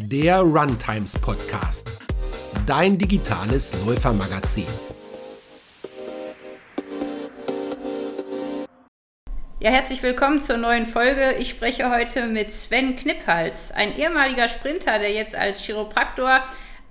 der Runtimes Podcast, dein digitales Läufermagazin. Ja, herzlich willkommen zur neuen Folge. Ich spreche heute mit Sven Knipphals, ein ehemaliger Sprinter, der jetzt als Chiropraktor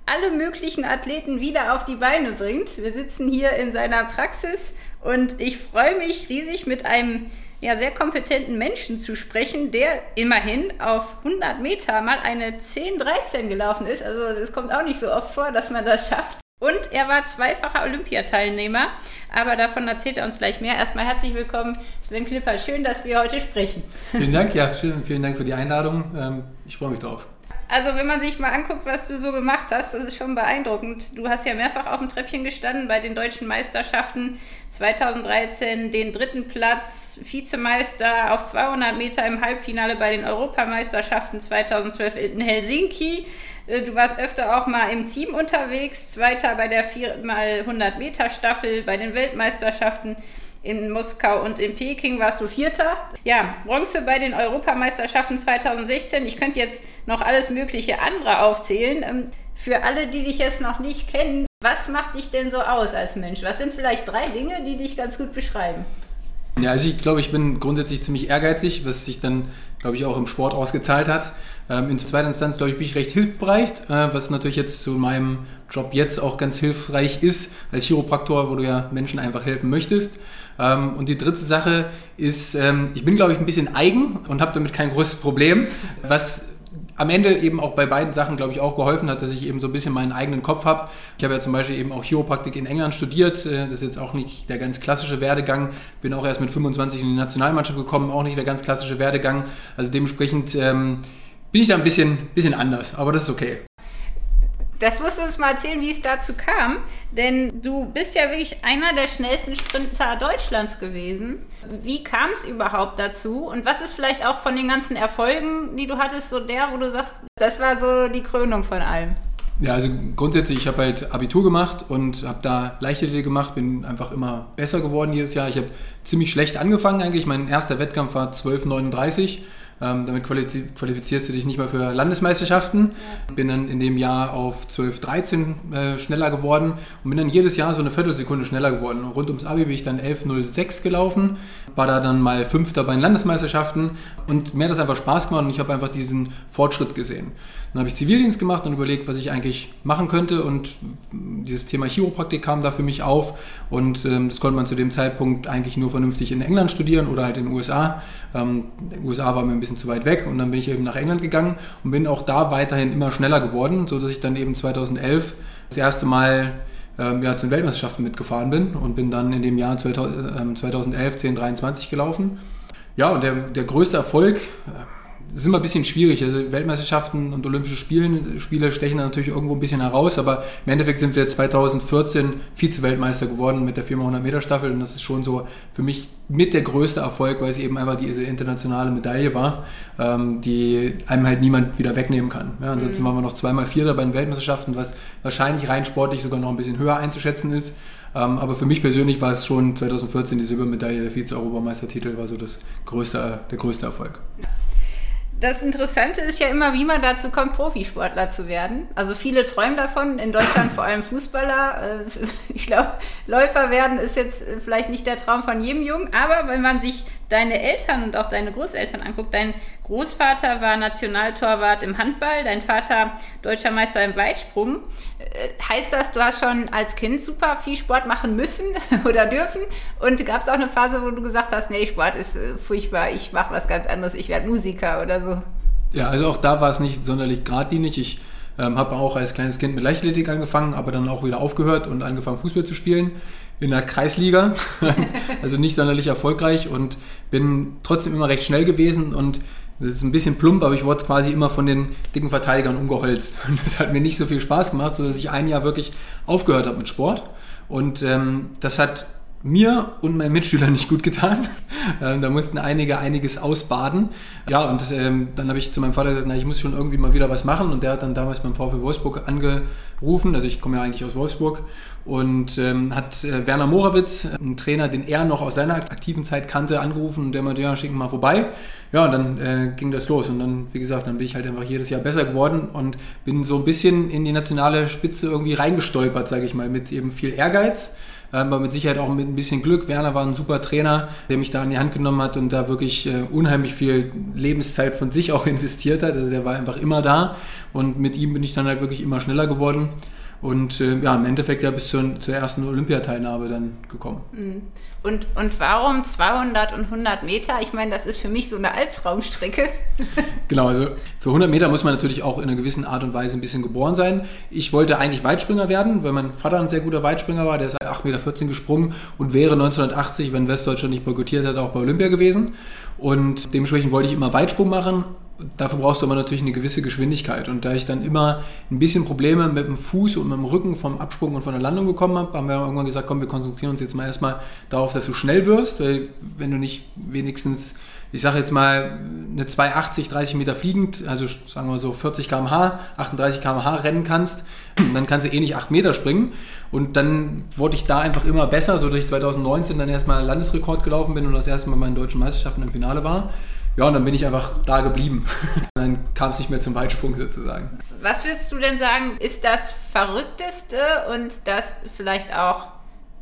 alle möglichen Athleten wieder auf die Beine bringt. Wir sitzen hier in seiner Praxis und ich freue mich riesig mit einem ja, sehr kompetenten Menschen zu sprechen, der immerhin auf 100 Meter mal eine 10-13 gelaufen ist. Also es kommt auch nicht so oft vor, dass man das schafft. Und er war zweifacher Olympiateilnehmer, aber davon erzählt er uns gleich mehr. Erstmal herzlich willkommen, Sven Klipper. Schön, dass wir heute sprechen. Vielen Dank, ja, schön. Vielen Dank für die Einladung. Ähm, ich freue mich drauf. Also wenn man sich mal anguckt, was du so gemacht hast, das ist schon beeindruckend. Du hast ja mehrfach auf dem Treppchen gestanden bei den deutschen Meisterschaften 2013, den dritten Platz, Vizemeister auf 200 Meter im Halbfinale bei den Europameisterschaften 2012 in Helsinki. Äh, du warst öfter auch mal im Team unterwegs, Zweiter bei der 4x100 Meter Staffel bei den Weltmeisterschaften in Moskau und in Peking warst du Vierter. Ja, Bronze bei den Europameisterschaften 2016. Ich könnte jetzt noch alles mögliche andere aufzählen. Ähm, für alle, die dich jetzt noch nicht kennen, was macht dich denn so aus als Mensch? Was sind vielleicht drei Dinge, die dich ganz gut beschreiben? Ja, also ich glaube, ich bin grundsätzlich ziemlich ehrgeizig, was sich dann, glaube ich, auch im Sport ausgezahlt hat. Ähm, in zweiter Instanz, glaube ich, bin ich recht hilfsbereit, äh, was natürlich jetzt zu meinem Job jetzt auch ganz hilfreich ist, als Chiropraktor, wo du ja Menschen einfach helfen möchtest. Ähm, und die dritte Sache ist, ähm, ich bin, glaube ich, ein bisschen eigen und habe damit kein großes Problem, was am Ende eben auch bei beiden Sachen, glaube ich, auch geholfen hat, dass ich eben so ein bisschen meinen eigenen Kopf habe. Ich habe ja zum Beispiel eben auch Chiropraktik in England studiert. Äh, das ist jetzt auch nicht der ganz klassische Werdegang. Bin auch erst mit 25 in die Nationalmannschaft gekommen, auch nicht der ganz klassische Werdegang. Also dementsprechend ähm, bin ich da ein bisschen, bisschen anders, aber das ist okay. Das musst du uns mal erzählen, wie es dazu kam, denn du bist ja wirklich einer der schnellsten Sprinter Deutschlands gewesen. Wie kam es überhaupt dazu und was ist vielleicht auch von den ganzen Erfolgen, die du hattest, so der, wo du sagst, das war so die Krönung von allem? Ja, also grundsätzlich, ich habe halt Abitur gemacht und habe da Leichtathletik gemacht, bin einfach immer besser geworden jedes Jahr. Ich habe ziemlich schlecht angefangen eigentlich. Mein erster Wettkampf war 12,39 ähm, damit qualifizierst du dich nicht mehr für Landesmeisterschaften. Bin dann in dem Jahr auf 12, 13 äh, schneller geworden und bin dann jedes Jahr so eine Viertelsekunde schneller geworden. rund ums Abi bin ich dann 11.06 gelaufen, war da dann mal Fünfter bei den Landesmeisterschaften und mir hat das einfach Spaß gemacht und ich habe einfach diesen Fortschritt gesehen. Dann habe ich Zivildienst gemacht und überlegt, was ich eigentlich machen könnte und dieses Thema Chiropraktik kam da für mich auf und ähm, das konnte man zu dem Zeitpunkt eigentlich nur vernünftig in England studieren oder halt in den USA. Ähm, in USA war mir ein bisschen zu weit weg und dann bin ich eben nach England gegangen und bin auch da weiterhin immer schneller geworden, sodass ich dann eben 2011 das erste Mal ähm, ja, zu den Weltmeisterschaften mitgefahren bin und bin dann in dem Jahr 2000, äh, 2011 1023 gelaufen. Ja, und der, der größte Erfolg, das ist immer ein bisschen schwierig. Also Weltmeisterschaften und Olympische Spiele, Spiele stechen natürlich irgendwo ein bisschen heraus, aber im Endeffekt sind wir 2014 Vize-Weltmeister geworden mit der 400 Meter Staffel und das ist schon so für mich mit der größte Erfolg, weil es eben einfach diese internationale Medaille war, ähm, die einem halt niemand wieder wegnehmen kann. Ja, ansonsten mhm. waren wir noch zweimal Vierter bei den Weltmeisterschaften, was wahrscheinlich rein sportlich sogar noch ein bisschen höher einzuschätzen ist. Ähm, aber für mich persönlich war es schon 2014 die Silbermedaille, der Vize-Europameistertitel war so das größte, der größte Erfolg das Interessante ist ja immer, wie man dazu kommt, Profisportler zu werden. Also viele träumen davon, in Deutschland vor allem Fußballer. Äh, ich glaube, Läufer werden ist jetzt vielleicht nicht der Traum von jedem Jungen, aber wenn man sich deine Eltern und auch deine Großeltern anguckt, dein Großvater war Nationaltorwart im Handball, dein Vater deutscher Meister im Weitsprung. Äh, heißt das, du hast schon als Kind super viel Sport machen müssen oder dürfen? Und gab es auch eine Phase, wo du gesagt hast, nee, Sport ist äh, furchtbar, ich mache was ganz anderes, ich werde Musiker oder so? Ja, also auch da war es nicht sonderlich geradlinig. Ich ähm, habe auch als kleines Kind mit Leichtathletik angefangen, aber dann auch wieder aufgehört und angefangen Fußball zu spielen in der Kreisliga, also nicht sonderlich erfolgreich und bin trotzdem immer recht schnell gewesen und das ist ein bisschen plump, aber ich wurde quasi immer von den dicken Verteidigern umgeholzt. Und das hat mir nicht so viel Spaß gemacht, sodass ich ein Jahr wirklich aufgehört habe mit Sport. Und ähm, das hat mir und meinen Mitschülern nicht gut getan. Ähm, da mussten einige einiges ausbaden. Ja, und ähm, dann habe ich zu meinem Vater gesagt, na, ich muss schon irgendwie mal wieder was machen. Und der hat dann damals beim VfL Wolfsburg angerufen. Also ich komme ja eigentlich aus Wolfsburg. Und ähm, hat äh, Werner Morawitz, ein Trainer, den er noch aus seiner aktiven Zeit kannte, angerufen. Und der meinte, ja, schick ihn mal vorbei. Ja, und dann äh, ging das los. Und dann, wie gesagt, dann bin ich halt einfach jedes Jahr besser geworden und bin so ein bisschen in die nationale Spitze irgendwie reingestolpert, sage ich mal, mit eben viel Ehrgeiz aber mit Sicherheit auch mit ein bisschen Glück. Werner war ein super Trainer, der mich da in die Hand genommen hat und da wirklich äh, unheimlich viel Lebenszeit von sich auch investiert hat. Also der war einfach immer da und mit ihm bin ich dann halt wirklich immer schneller geworden und äh, ja, im Endeffekt ja bis zur, zur ersten Olympiateilnahme dann gekommen. Mhm. Und, und warum 200 und 100 Meter? Ich meine, das ist für mich so eine Albtraumstrecke. genau, also für 100 Meter muss man natürlich auch in einer gewissen Art und Weise ein bisschen geboren sein. Ich wollte eigentlich Weitspringer werden, weil mein Vater ein sehr guter Weitspringer war. Der ist 8,14 Meter gesprungen und wäre 1980, wenn Westdeutschland nicht boykottiert hätte, auch bei Olympia gewesen. Und dementsprechend wollte ich immer Weitsprung machen, dafür brauchst du aber natürlich eine gewisse Geschwindigkeit. Und da ich dann immer ein bisschen Probleme mit dem Fuß und mit dem Rücken vom Absprung und von der Landung bekommen habe, haben wir irgendwann gesagt, komm, wir konzentrieren uns jetzt mal erstmal darauf, dass du schnell wirst, weil wenn du nicht wenigstens, ich sage jetzt mal, eine 280, 30 Meter fliegend, also sagen wir so 40 km/h, 38 km/h rennen kannst, dann kannst du eh nicht 8 Meter springen. Und dann wurde ich da einfach immer besser, sodass ich 2019 dann erstmal Landesrekord gelaufen bin und das erste Mal bei meinen deutschen Meisterschaften im Finale war. Ja, und dann bin ich einfach da geblieben. dann kam es nicht mehr zum Weitsprung sozusagen. Was würdest du denn sagen, ist das Verrückteste und das vielleicht auch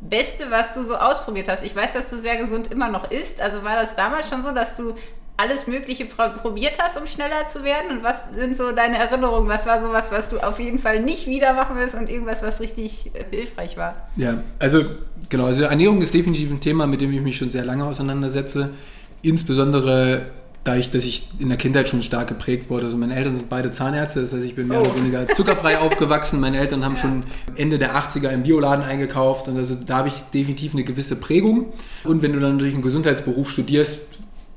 Beste, was du so ausprobiert hast? Ich weiß, dass du sehr gesund immer noch isst. Also war das damals schon so, dass du alles Mögliche probiert hast, um schneller zu werden? Und was sind so deine Erinnerungen? Was war sowas, was du auf jeden Fall nicht wieder machen willst und irgendwas, was richtig äh, hilfreich war? Ja, also genau, also Ernährung ist definitiv ein Thema, mit dem ich mich schon sehr lange auseinandersetze. Insbesondere dadurch, dass ich in der Kindheit schon stark geprägt wurde. Also meine Eltern sind beide Zahnärzte, das heißt, ich bin mehr oh. oder weniger zuckerfrei aufgewachsen. Meine Eltern haben ja. schon Ende der 80er im Bioladen eingekauft und also da habe ich definitiv eine gewisse Prägung. Und wenn du dann natürlich einen Gesundheitsberuf studierst,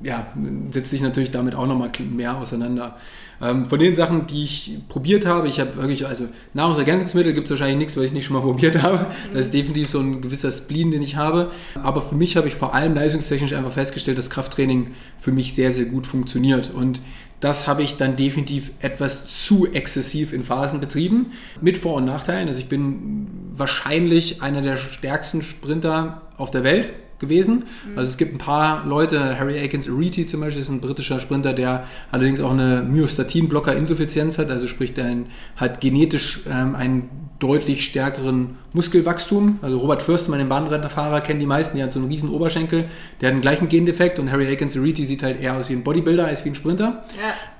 ja, setzt dich natürlich damit auch nochmal mehr auseinander. Ähm, von den Sachen, die ich probiert habe, ich habe wirklich, also Nahrungsergänzungsmittel gibt es wahrscheinlich nichts, weil ich nicht schon mal probiert habe. Das ist definitiv so ein gewisser Spleen, den ich habe. Aber für mich habe ich vor allem leistungstechnisch einfach festgestellt, dass Krafttraining für mich sehr, sehr gut funktioniert. Und das habe ich dann definitiv etwas zu exzessiv in Phasen betrieben, mit Vor- und Nachteilen. Also ich bin wahrscheinlich einer der stärksten Sprinter auf der Welt gewesen. Mhm. Also es gibt ein paar Leute, Harry Akins Ariti zum Beispiel ist ein britischer Sprinter, der allerdings auch eine Myostatin-Blocker-Insuffizienz hat, also sprich, der hat genetisch ähm, einen deutlich stärkeren Muskelwachstum. Also Robert Fürstmann, den Bahnrennerfahrer, kennen die meisten, der hat so einen riesen Oberschenkel, der hat den gleichen Gendefekt und Harry Akins Ariti sieht halt eher aus wie ein Bodybuilder als wie ein Sprinter.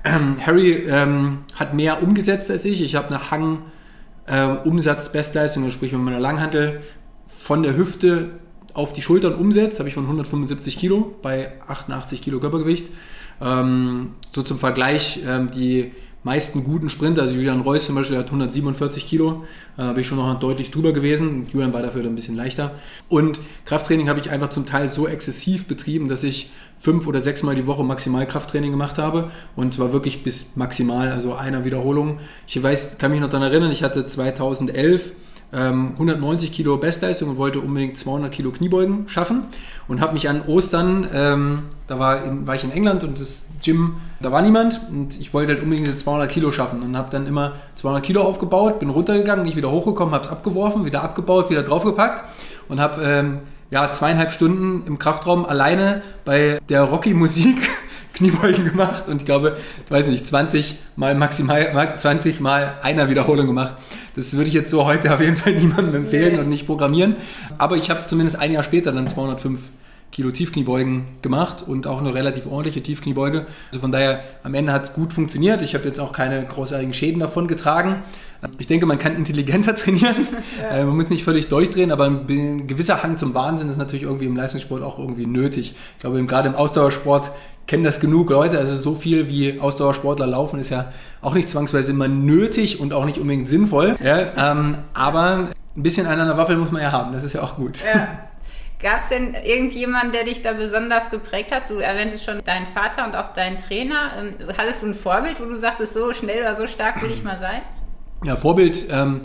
Ja. Ähm, Harry ähm, hat mehr umgesetzt als ich. Ich habe eine Hang- äh, Umsatz-Bestleistung, also sprich, wenn man eine Langhantel von der Hüfte auf die Schultern umsetzt, habe ich von 175 Kilo bei 88 Kilo Körpergewicht. Ähm, so zum Vergleich, ähm, die meisten guten Sprinter, also Julian Reus zum Beispiel, hat 147 Kilo, äh, habe ich schon noch deutlich drüber gewesen. Julian war dafür ein bisschen leichter. Und Krafttraining habe ich einfach zum Teil so exzessiv betrieben, dass ich fünf oder sechs Mal die Woche maximal Krafttraining gemacht habe und zwar wirklich bis maximal, also einer Wiederholung. Ich weiß, kann mich noch daran erinnern, ich hatte 2011 190 ähm, Kilo Bestleistung und wollte unbedingt 200 Kilo Kniebeugen schaffen und habe mich an Ostern, ähm, da war, in, war ich in England und das Gym, da war niemand und ich wollte halt unbedingt diese 200 Kilo schaffen und habe dann immer 200 Kilo aufgebaut, bin runtergegangen, nicht wieder hochgekommen, habe es abgeworfen, wieder abgebaut, wieder draufgepackt und habe ähm, ja, zweieinhalb Stunden im Kraftraum alleine bei der Rocky-Musik Kniebeugen gemacht und ich glaube, ich weiß nicht, 20 mal maximal, 20 mal einer Wiederholung gemacht. Das würde ich jetzt so heute auf jeden Fall niemandem empfehlen nee. und nicht programmieren. Aber ich habe zumindest ein Jahr später dann 205 Kilo Tiefkniebeugen gemacht und auch eine relativ ordentliche Tiefkniebeuge. Also von daher, am Ende hat es gut funktioniert. Ich habe jetzt auch keine großartigen Schäden davon getragen. Ich denke, man kann intelligenter trainieren. Ja. Äh, man muss nicht völlig durchdrehen, aber ein gewisser Hang zum Wahnsinn ist natürlich irgendwie im Leistungssport auch irgendwie nötig. Ich glaube, gerade im Ausdauersport kennen das genug Leute. Also so viel wie Ausdauersportler laufen ist ja auch nicht zwangsweise immer nötig und auch nicht unbedingt sinnvoll. Ja, ähm, aber ein bisschen einen an der Waffel muss man ja haben. Das ist ja auch gut. Ja. Gab es denn irgendjemanden, der dich da besonders geprägt hat? Du erwähntest schon deinen Vater und auch deinen Trainer. Ähm, hattest du ein Vorbild, wo du sagtest, so schnell oder so stark will ich mal sein? Ja, Vorbild ähm,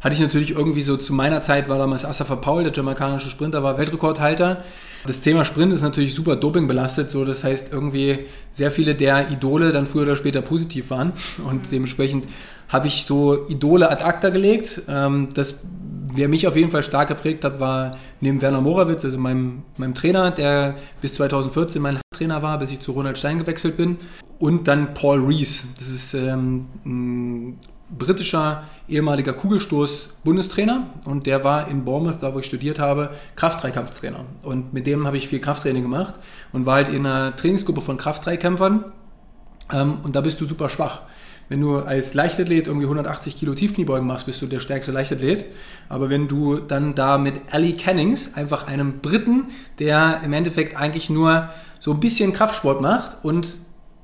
hatte ich natürlich irgendwie so zu meiner Zeit war damals Asafa Paul, der jamaikanische Sprinter, war Weltrekordhalter. Das Thema Sprint ist natürlich super Doping belastet, so das heißt irgendwie sehr viele der Idole dann früher oder später positiv waren und dementsprechend habe ich so Idole ad acta gelegt. Ähm, das wer mich auf jeden Fall stark geprägt hat, war neben Werner Morawitz, also meinem, meinem Trainer, der bis 2014 mein Trainer war, bis ich zu Ronald Stein gewechselt bin. Und dann Paul Rees. Das ist ähm, ein britischer ehemaliger Kugelstoß-Bundestrainer und der war in Bournemouth, da wo ich studiert habe, Kraft-Dreikampftrainer. Und mit dem habe ich viel Krafttraining gemacht und war halt in einer Trainingsgruppe von Kraft-Dreikämpfern ähm, und da bist du super schwach. Wenn du als Leichtathlet irgendwie 180 Kilo Tiefkniebeugen machst, bist du der stärkste Leichtathlet. Aber wenn du dann da mit Ali Cannings, einfach einem Briten, der im Endeffekt eigentlich nur so ein bisschen Kraftsport macht und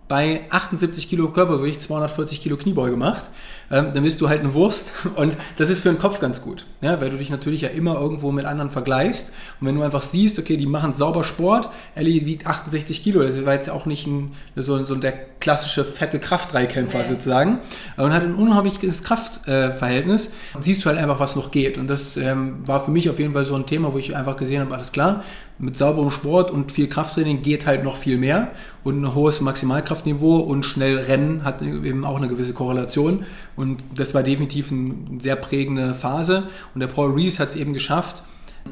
bei 78 Kilo Körpergewicht 240 Kilo Kniebeuge macht, ähm, dann bist du halt eine Wurst. Und das ist für den Kopf ganz gut, ja, weil du dich natürlich ja immer irgendwo mit anderen vergleichst. Und wenn du einfach siehst, okay, die machen sauber Sport, Ellie wiegt 68 Kilo, das war jetzt auch nicht ein, so, so der klassische fette Kraftdreikämpfer nee. sozusagen, aber man hat ein unheimliches Kraftverhältnis, äh, siehst du halt einfach, was noch geht. Und das ähm, war für mich auf jeden Fall so ein Thema, wo ich einfach gesehen habe, alles klar, mit sauberem Sport und viel Krafttraining geht halt noch viel mehr. Und ein hohes Maximalkraftniveau und schnell Rennen hat eben auch eine gewisse Korrelation und das war definitiv eine sehr prägende Phase und der Paul Rees hat es eben geschafft,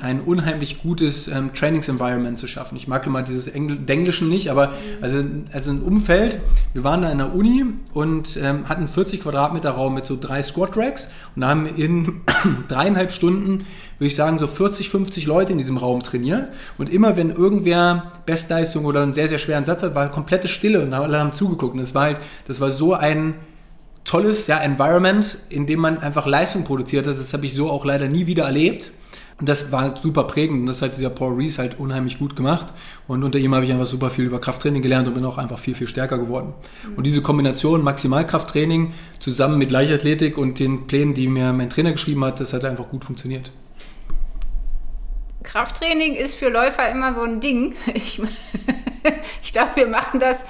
ein unheimlich gutes ähm, Trainings-Environment zu schaffen. Ich mag immer dieses Engl Englischen nicht, aber also, also ein Umfeld. Wir waren da in der Uni und ähm, hatten 40 Quadratmeter Raum mit so drei Squat-Racks und haben in dreieinhalb Stunden, würde ich sagen, so 40, 50 Leute in diesem Raum trainiert. Und immer wenn irgendwer Bestleistung oder einen sehr, sehr schweren Satz hat, war komplette Stille und alle haben zugeguckt. Und das war halt, das war so ein tolles ja, Environment, in dem man einfach Leistung produziert hat. Das habe ich so auch leider nie wieder erlebt. Und das war super prägend und das hat dieser Paul Rees halt unheimlich gut gemacht. Und unter ihm habe ich einfach super viel über Krafttraining gelernt und bin auch einfach viel, viel stärker geworden. Und diese Kombination Maximalkrafttraining zusammen mit Leichtathletik und den Plänen, die mir mein Trainer geschrieben hat, das hat einfach gut funktioniert. Krafttraining ist für Läufer immer so ein Ding. Ich, ich glaube, wir machen das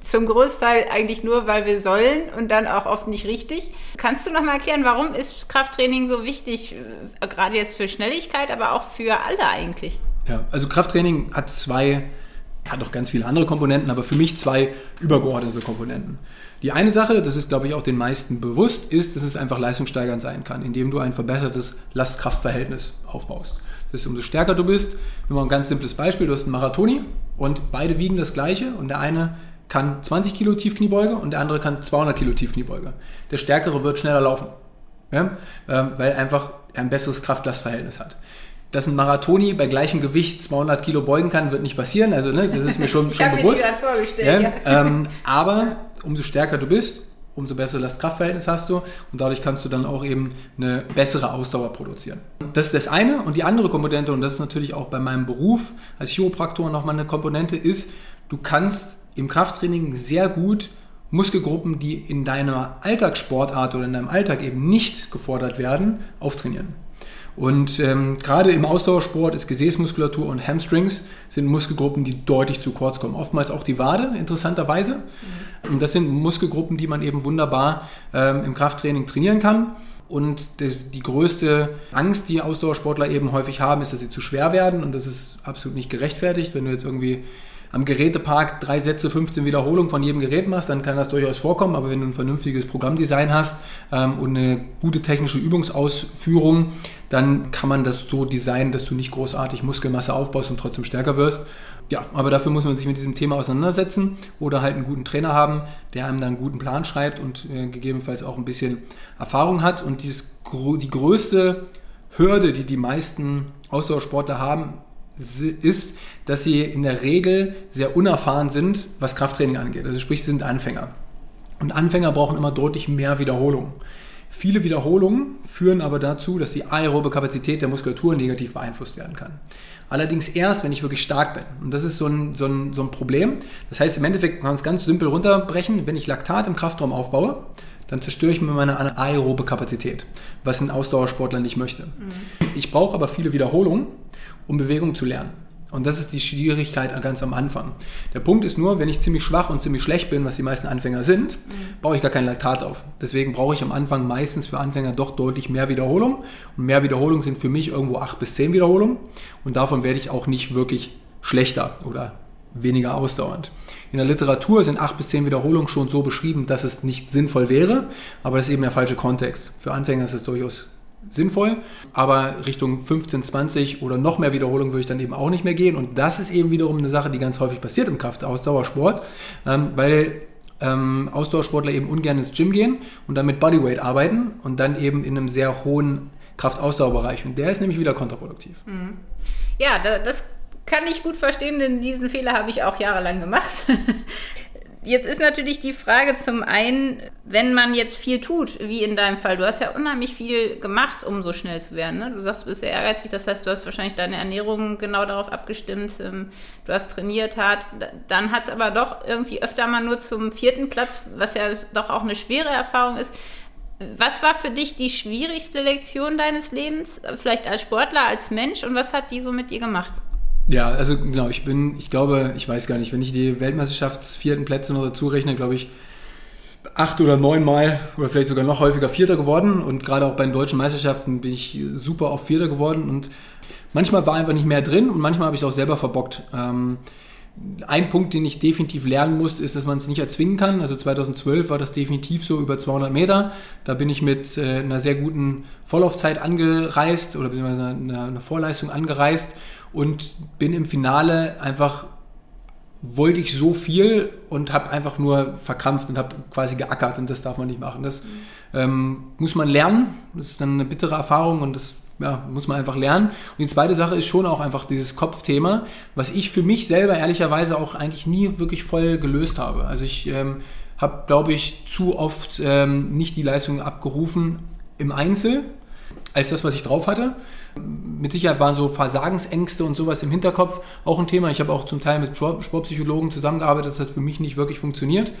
zum Großteil eigentlich nur, weil wir sollen und dann auch oft nicht richtig. Kannst du noch mal erklären, warum ist Krafttraining so wichtig, äh, gerade jetzt für Schnelligkeit, aber auch für alle eigentlich? Ja, also Krafttraining hat zwei, hat auch ganz viele andere Komponenten, aber für mich zwei übergeordnete Komponenten. Die eine Sache, das ist glaube ich auch den meisten bewusst, ist, dass es einfach leistungssteigernd sein kann, indem du ein verbessertes Last-Kraft-Verhältnis aufbaust. Das ist, umso stärker du bist. Wir machen ein ganz simples Beispiel. Du hast einen Marathoni und beide wiegen das Gleiche und der eine kann 20 Kilo Tiefkniebeuge und der andere kann 200 Kilo Tiefkniebeuge. Der Stärkere wird schneller laufen, ja? Ähm, weil einfach ein besseres Kraft-Last-Verhältnis hat. Dass ein Marathoni bei gleichem Gewicht 200 Kilo beugen kann, wird nicht passieren. Also ne, das ist mir schon, schon bewusst. Mir vorgestellt, ja? Ja. Ähm, aber umso stärker du bist, umso besser das Kraftverhältnis hast du und dadurch kannst du dann auch eben eine bessere Ausdauer produzieren. Das ist das eine und die andere Komponente und das ist natürlich auch bei meinem Beruf als Chiropraktor nochmal eine Komponente ist, du kannst im Krafttraining sehr gut Muskelgruppen, die in deiner Alltagssportart oder in deinem Alltag eben nicht gefordert werden, auftrainieren. Und ähm, gerade im Ausdauersport ist Gesäßmuskulatur und Hamstrings sind Muskelgruppen, die deutlich zu kurz kommen. Oftmals auch die Wade, interessanterweise. Und das sind Muskelgruppen, die man eben wunderbar ähm, im Krafttraining trainieren kann. Und das, die größte Angst, die Ausdauersportler eben häufig haben, ist, dass sie zu schwer werden. Und das ist absolut nicht gerechtfertigt. Wenn du jetzt irgendwie am Gerätepark drei Sätze, 15 Wiederholungen von jedem Gerät machst, dann kann das durchaus vorkommen. Aber wenn du ein vernünftiges Programmdesign hast ähm, und eine gute technische Übungsausführung, dann kann man das so designen, dass du nicht großartig Muskelmasse aufbaust und trotzdem stärker wirst. Ja, aber dafür muss man sich mit diesem Thema auseinandersetzen oder halt einen guten Trainer haben, der einem dann einen guten Plan schreibt und äh, gegebenenfalls auch ein bisschen Erfahrung hat. Und dieses, die größte Hürde, die die meisten Ausdauersportler haben, ist, dass sie in der Regel sehr unerfahren sind, was Krafttraining angeht. Also sprich, sie sind Anfänger. Und Anfänger brauchen immer deutlich mehr Wiederholungen. Viele Wiederholungen führen aber dazu, dass die aerobe Kapazität der Muskulatur negativ beeinflusst werden kann. Allerdings erst, wenn ich wirklich stark bin. Und das ist so ein, so ein, so ein Problem. Das heißt, im Endeffekt kann man es ganz simpel runterbrechen. Wenn ich Laktat im Kraftraum aufbaue, dann zerstöre ich mir meine aerobe Kapazität, was ein Ausdauersportler nicht möchte. Mhm. Ich brauche aber viele Wiederholungen, um Bewegung zu lernen. Und das ist die Schwierigkeit ganz am Anfang. Der Punkt ist nur, wenn ich ziemlich schwach und ziemlich schlecht bin, was die meisten Anfänger sind, mhm. baue ich gar kein Laktat auf. Deswegen brauche ich am Anfang meistens für Anfänger doch deutlich mehr Wiederholung. Und mehr Wiederholung sind für mich irgendwo 8 bis 10 Wiederholungen. Und davon werde ich auch nicht wirklich schlechter oder weniger ausdauernd. In der Literatur sind 8 bis 10 Wiederholungen schon so beschrieben, dass es nicht sinnvoll wäre, aber das ist eben der falsche Kontext. Für Anfänger ist es durchaus sinnvoll, aber Richtung 15, 20 oder noch mehr Wiederholung würde ich dann eben auch nicht mehr gehen. Und das ist eben wiederum eine Sache, die ganz häufig passiert im Kraftausdauersport, ähm, weil ähm, Ausdauersportler eben ungern ins Gym gehen und dann mit Bodyweight arbeiten und dann eben in einem sehr hohen Kraftausdauerbereich. Und der ist nämlich wieder kontraproduktiv. Mhm. Ja, das kann ich gut verstehen, denn diesen Fehler habe ich auch jahrelang gemacht. Jetzt ist natürlich die Frage zum einen, wenn man jetzt viel tut, wie in deinem Fall, du hast ja unheimlich viel gemacht, um so schnell zu werden. Ne? Du sagst, du bist sehr ehrgeizig, das heißt, du hast wahrscheinlich deine Ernährung genau darauf abgestimmt, ähm, du hast trainiert hart, dann hat es aber doch irgendwie öfter mal nur zum vierten Platz, was ja doch auch eine schwere Erfahrung ist. Was war für dich die schwierigste Lektion deines Lebens, vielleicht als Sportler, als Mensch und was hat die so mit dir gemacht? Ja, also genau, ich bin, ich glaube, ich weiß gar nicht, wenn ich die Weltmeisterschaftsvierten Plätze noch dazu rechne, glaube ich, acht oder neun Mal oder vielleicht sogar noch häufiger Vierter geworden. Und gerade auch bei den deutschen Meisterschaften bin ich super oft Vierter geworden. Und manchmal war einfach nicht mehr drin und manchmal habe ich es auch selber verbockt. Ähm, ein Punkt, den ich definitiv lernen muss, ist, dass man es nicht erzwingen kann. Also 2012 war das definitiv so über 200 Meter. Da bin ich mit äh, einer sehr guten Vorlaufzeit angereist oder beziehungsweise einer, einer Vorleistung angereist und bin im Finale einfach wollte ich so viel und habe einfach nur verkrampft und habe quasi geackert und das darf man nicht machen. Das ähm, muss man lernen. Das ist dann eine bittere Erfahrung und das ja, muss man einfach lernen. Und die zweite Sache ist schon auch einfach dieses Kopfthema, was ich für mich selber ehrlicherweise auch eigentlich nie wirklich voll gelöst habe. Also ich ähm, habe, glaube ich, zu oft ähm, nicht die Leistung abgerufen im Einzel, als das, was ich drauf hatte. Mit Sicherheit waren so Versagensängste und sowas im Hinterkopf auch ein Thema. Ich habe auch zum Teil mit Sportpsychologen zusammengearbeitet, das hat für mich nicht wirklich funktioniert.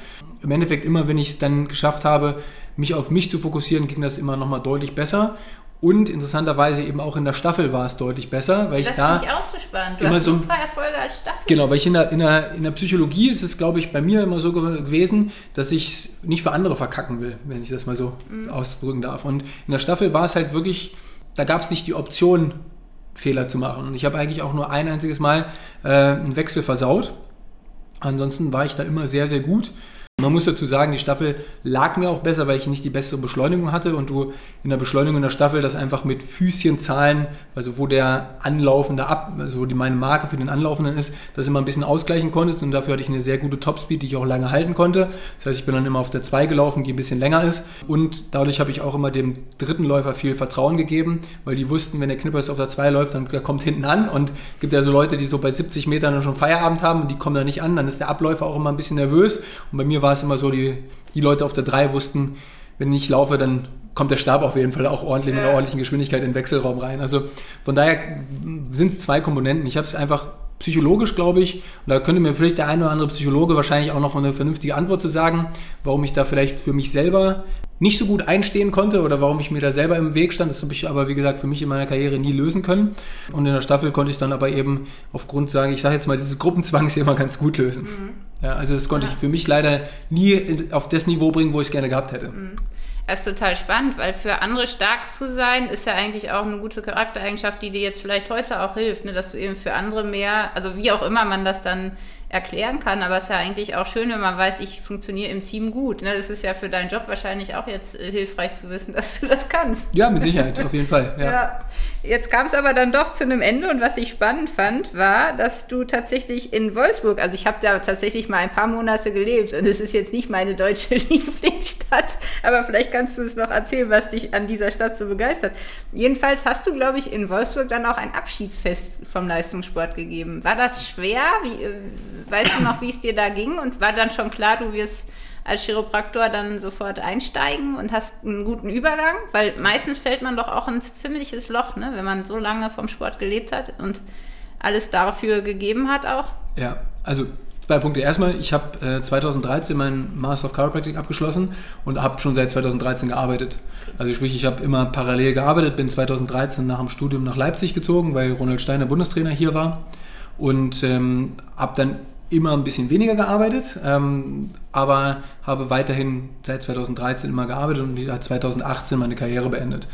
Im Endeffekt immer, wenn ich es dann geschafft habe, mich auf mich zu fokussieren, ging das immer nochmal deutlich besser. Und interessanterweise eben auch in der Staffel war es deutlich besser, weil ich das da. Das finde ich auch so spannend. Du immer hast super so, Erfolge als Staffel. Genau, weil ich in der, in der, in der Psychologie ist es, glaube ich, bei mir immer so gewesen, dass ich es nicht für andere verkacken will, wenn ich das mal so mhm. ausdrücken darf. Und in der Staffel war es halt wirklich da gab es nicht die Option, Fehler zu machen. Und ich habe eigentlich auch nur ein einziges Mal äh, einen Wechsel versaut. Ansonsten war ich da immer sehr, sehr gut. Man muss dazu sagen, die Staffel lag mir auch besser, weil ich nicht die bessere Beschleunigung hatte und du in der Beschleunigung in der Staffel das einfach mit Füßchenzahlen, also wo der Anlaufende ab, also wo die meine Marke für den Anlaufenden ist, das immer ein bisschen ausgleichen konntest und dafür hatte ich eine sehr gute Topspeed, die ich auch lange halten konnte. Das heißt, ich bin dann immer auf der 2 gelaufen, die ein bisschen länger ist und dadurch habe ich auch immer dem dritten Läufer viel Vertrauen gegeben, weil die wussten, wenn der Knippers auf der 2 läuft, dann der kommt hinten an und gibt ja so Leute, die so bei 70 Metern schon Feierabend haben und die kommen da nicht an, dann ist der Abläufer auch immer ein bisschen nervös und bei mir war es immer so, die, die Leute auf der 3 wussten, wenn ich laufe, dann kommt der Stab auf jeden Fall auch ordentlich mit einer ordentlichen Geschwindigkeit in den Wechselraum rein. Also von daher sind es zwei Komponenten. Ich habe es einfach psychologisch, glaube ich, und da könnte mir vielleicht der eine oder andere Psychologe wahrscheinlich auch noch eine vernünftige Antwort zu sagen, warum ich da vielleicht für mich selber nicht so gut einstehen konnte oder warum ich mir da selber im Weg stand. Das habe ich aber, wie gesagt, für mich in meiner Karriere nie lösen können. Und in der Staffel konnte ich dann aber eben aufgrund, sagen, ich sage jetzt mal, dieses Gruppenzwangs immer ganz gut lösen. Mhm. Ja, also das konnte ja. ich für mich leider nie auf das Niveau bringen, wo ich es gerne gehabt hätte. Mhm. Das ist total spannend, weil für andere stark zu sein, ist ja eigentlich auch eine gute Charaktereigenschaft, die dir jetzt vielleicht heute auch hilft, ne? dass du eben für andere mehr, also wie auch immer man das dann erklären kann, aber es ist ja eigentlich auch schön, wenn man weiß, ich funktioniere im Team gut. Ne? Das ist ja für deinen Job wahrscheinlich auch jetzt äh, hilfreich zu wissen, dass du das kannst. Ja, mit Sicherheit, auf jeden Fall. Ja. ja. Jetzt kam es aber dann doch zu einem Ende und was ich spannend fand, war, dass du tatsächlich in Wolfsburg, also ich habe da tatsächlich mal ein paar Monate gelebt und es ist jetzt nicht meine deutsche Lieblingsstadt, aber vielleicht kannst du es noch erzählen, was dich an dieser Stadt so begeistert. Jedenfalls hast du, glaube ich, in Wolfsburg dann auch ein Abschiedsfest vom Leistungssport gegeben. War das schwer? Wie, äh, weißt du noch, wie es dir da ging? Und war dann schon klar, du wirst als Chiropraktor dann sofort einsteigen und hast einen guten Übergang? Weil meistens fällt man doch auch ins ziemliches Loch, ne? wenn man so lange vom Sport gelebt hat und alles dafür gegeben hat auch. Ja, also zwei Punkte. Erstmal, ich habe äh, 2013 meinen Master of Chiropractic abgeschlossen und habe schon seit 2013 gearbeitet. Also sprich, ich habe immer parallel gearbeitet, bin 2013 nach dem Studium nach Leipzig gezogen, weil Ronald Steiner Bundestrainer hier war und ähm, habe dann immer ein bisschen weniger gearbeitet, ähm, aber habe weiterhin seit 2013 immer gearbeitet und 2018 meine Karriere beendet.